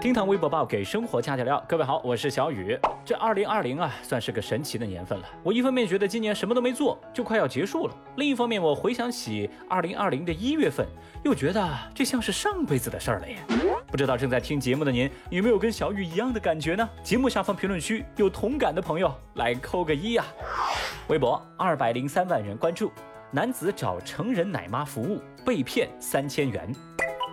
厅堂微博报给生活加点料，各位好，我是小雨。这二零二零啊，算是个神奇的年份了。我一方面觉得今年什么都没做，就快要结束了；另一方面，我回想起二零二零的一月份，又觉得这像是上辈子的事儿了耶。不知道正在听节目的您有没有跟小雨一样的感觉呢？节目下方评论区有同感的朋友来扣个一呀。微博二百零三万人关注，男子找成人奶妈服务被骗三千元。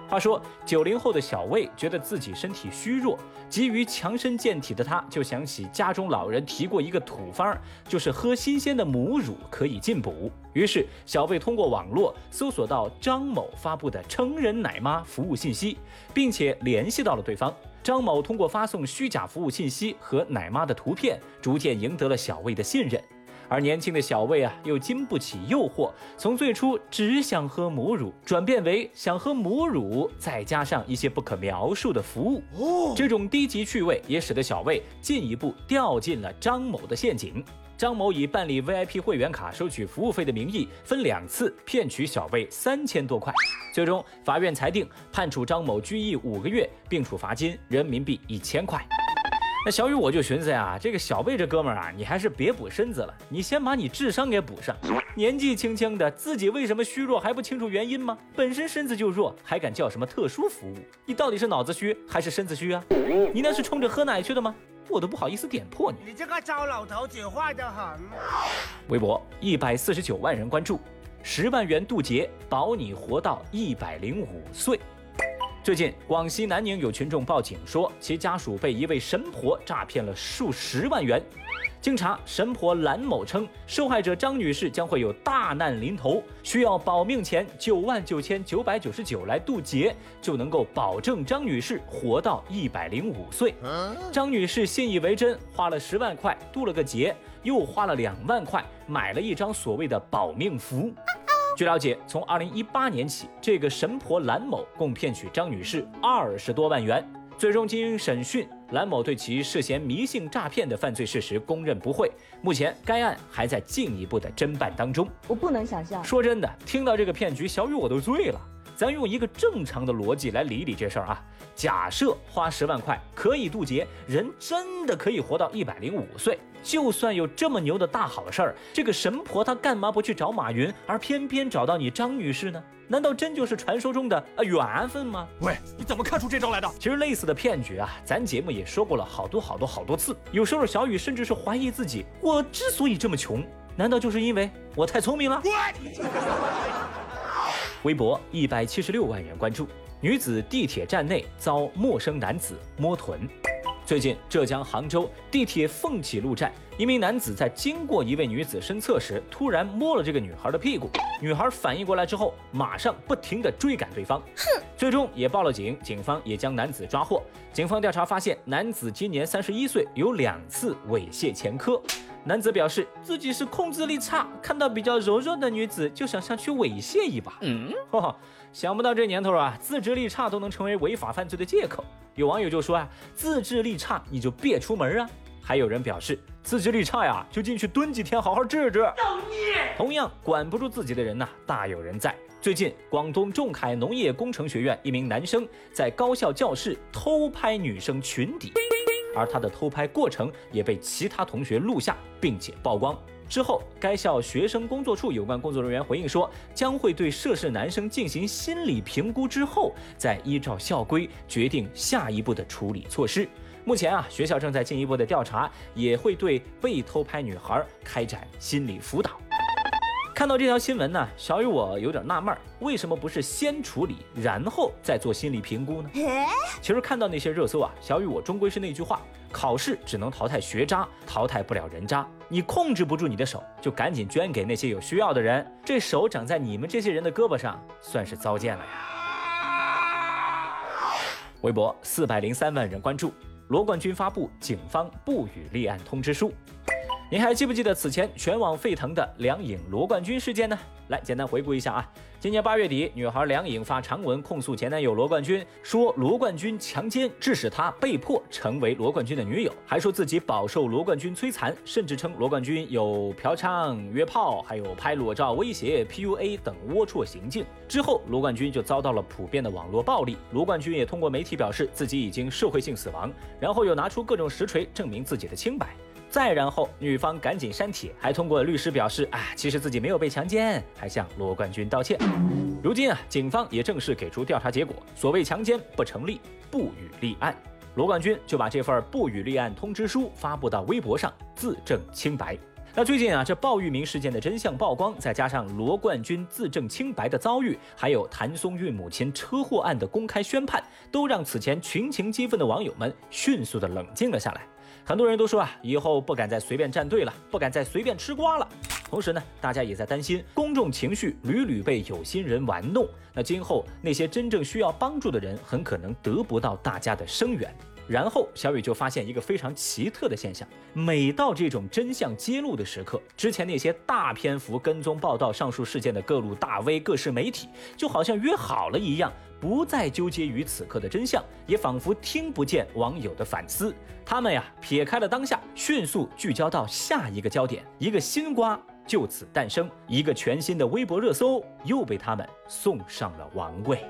话说，九零后的小魏觉得自己身体虚弱，急于强身健体的他，就想起家中老人提过一个土方，就是喝新鲜的母乳可以进补。于是，小魏通过网络搜索到张某发布的成人奶妈服务信息，并且联系到了对方。张某通过发送虚假服务信息和奶妈的图片，逐渐赢得了小魏的信任。而年轻的小魏啊，又经不起诱惑，从最初只想喝母乳，转变为想喝母乳，再加上一些不可描述的服务。哦，这种低级趣味也使得小魏进一步掉进了张某的陷阱。张某以办理 VIP 会员卡收取服务费的名义，分两次骗取小魏三千多块。最终，法院裁定判处张某拘役五个月，并处罚金人民币一千块。那小雨我就寻思呀，这个小贝这哥们儿啊，你还是别补身子了，你先把你智商给补上。年纪轻轻的，自己为什么虚弱还不清楚原因吗？本身身子就弱，还敢叫什么特殊服务？你到底是脑子虚还是身子虚啊？你那是冲着喝奶去的吗？我都不好意思点破你。你这个糟老头子坏得很。微博一百四十九万人关注，十万元渡劫，保你活到一百零五岁。最近，广西南宁有群众报警说，其家属被一位神婆诈骗了数十万元。经查，神婆兰某称，受害者张女士将会有大难临头，需要保命钱九万九千九百九十九来渡劫，就能够保证张女士活到一百零五岁。张女士信以为真，花了十万块渡了个劫，又花了两万块买了一张所谓的保命符。据了解，从二零一八年起，这个神婆蓝某共骗取张女士二十多万元。最终经审讯，蓝某对其涉嫌迷信诈骗的犯罪事实供认不讳。目前该案还在进一步的侦办当中。我不能想象，说真的，听到这个骗局，小雨我都醉了。咱用一个正常的逻辑来理理这事儿啊。假设花十万块可以渡劫，人真的可以活到一百零五岁。就算有这么牛的大好事儿，这个神婆她干嘛不去找马云，而偏偏找到你张女士呢？难道真就是传说中的啊缘分吗？喂，你怎么看出这招来的？其实类似的骗局啊，咱节目也说过了好多好多好多次。有时候小雨甚至是怀疑自己，我之所以这么穷，难道就是因为我太聪明了？微博一百七十六万人关注，女子地铁站内遭陌生男子摸臀。最近，浙江杭州地铁凤起路站，一名男子在经过一位女子身侧时，突然摸了这个女孩的屁股。女孩反应过来之后，马上不停地追赶对方，哼，最终也报了警，警方也将男子抓获。警方调查发现，男子今年三十一岁，有两次猥亵前科。男子表示自己是控制力差，看到比较柔弱的女子就想上去猥亵一把。嗯，想不到这年头啊，自制力差都能成为违法犯罪的借口。有网友就说啊，自制力差你就别出门啊。还有人表示自制力差呀，就进去蹲几天，好好治治。造孽！同样管不住自己的人呢，大有人在。最近，广东仲恺农业工程学院一名男生在高校教室偷拍女生裙底。而他的偷拍过程也被其他同学录下，并且曝光之后，该校学生工作处有关工作人员回应说，将会对涉事男生进行心理评估，之后再依照校规决定下一步的处理措施。目前啊，学校正在进一步的调查，也会对被偷拍女孩开展心理辅导。看到这条新闻呢，小雨我有点纳闷儿，为什么不是先处理，然后再做心理评估呢？其实看到那些热搜啊，小雨我终归是那句话，考试只能淘汰学渣，淘汰不了人渣。你控制不住你的手，就赶紧捐给那些有需要的人。这手长在你们这些人的胳膊上，算是糟践了呀。微博四百零三万人关注，罗冠军发布警方不予立案通知书。你还记不记得此前全网沸腾的梁颖罗冠军事件呢？来，简单回顾一下啊。今年八月底，女孩梁颖发长文控诉前男友罗冠军，说罗冠军强奸，致使她被迫成为罗冠军的女友，还说自己饱受罗冠军摧残，甚至称罗冠军有嫖娼、约炮，还有拍裸照威胁、PUA 等龌龊行径。之后，罗冠军就遭到了普遍的网络暴力。罗冠军也通过媒体表示自己已经社会性死亡，然后又拿出各种实锤证明自己的清白。再然后，女方赶紧删帖，还通过律师表示，啊，其实自己没有被强奸，还向罗冠军道歉。如今啊，警方也正式给出调查结果，所谓强奸不成立，不予立案。罗冠军就把这份不予立案通知书发布到微博上，自证清白。那最近啊，这鲍玉明事件的真相曝光，再加上罗冠军自证清白的遭遇，还有谭松韵母亲车祸案的公开宣判，都让此前群情激愤的网友们迅速的冷静了下来。很多人都说啊，以后不敢再随便站队了，不敢再随便吃瓜了。同时呢，大家也在担心公众情绪屡屡被有心人玩弄，那今后那些真正需要帮助的人，很可能得不到大家的声援。然后小雨就发现一个非常奇特的现象：每到这种真相揭露的时刻，之前那些大篇幅跟踪报道上述事件的各路大 V、各式媒体，就好像约好了一样，不再纠结于此刻的真相，也仿佛听不见网友的反思。他们呀，撇开了当下，迅速聚焦到下一个焦点，一个新瓜就此诞生，一个全新的微博热搜又被他们送上了王位。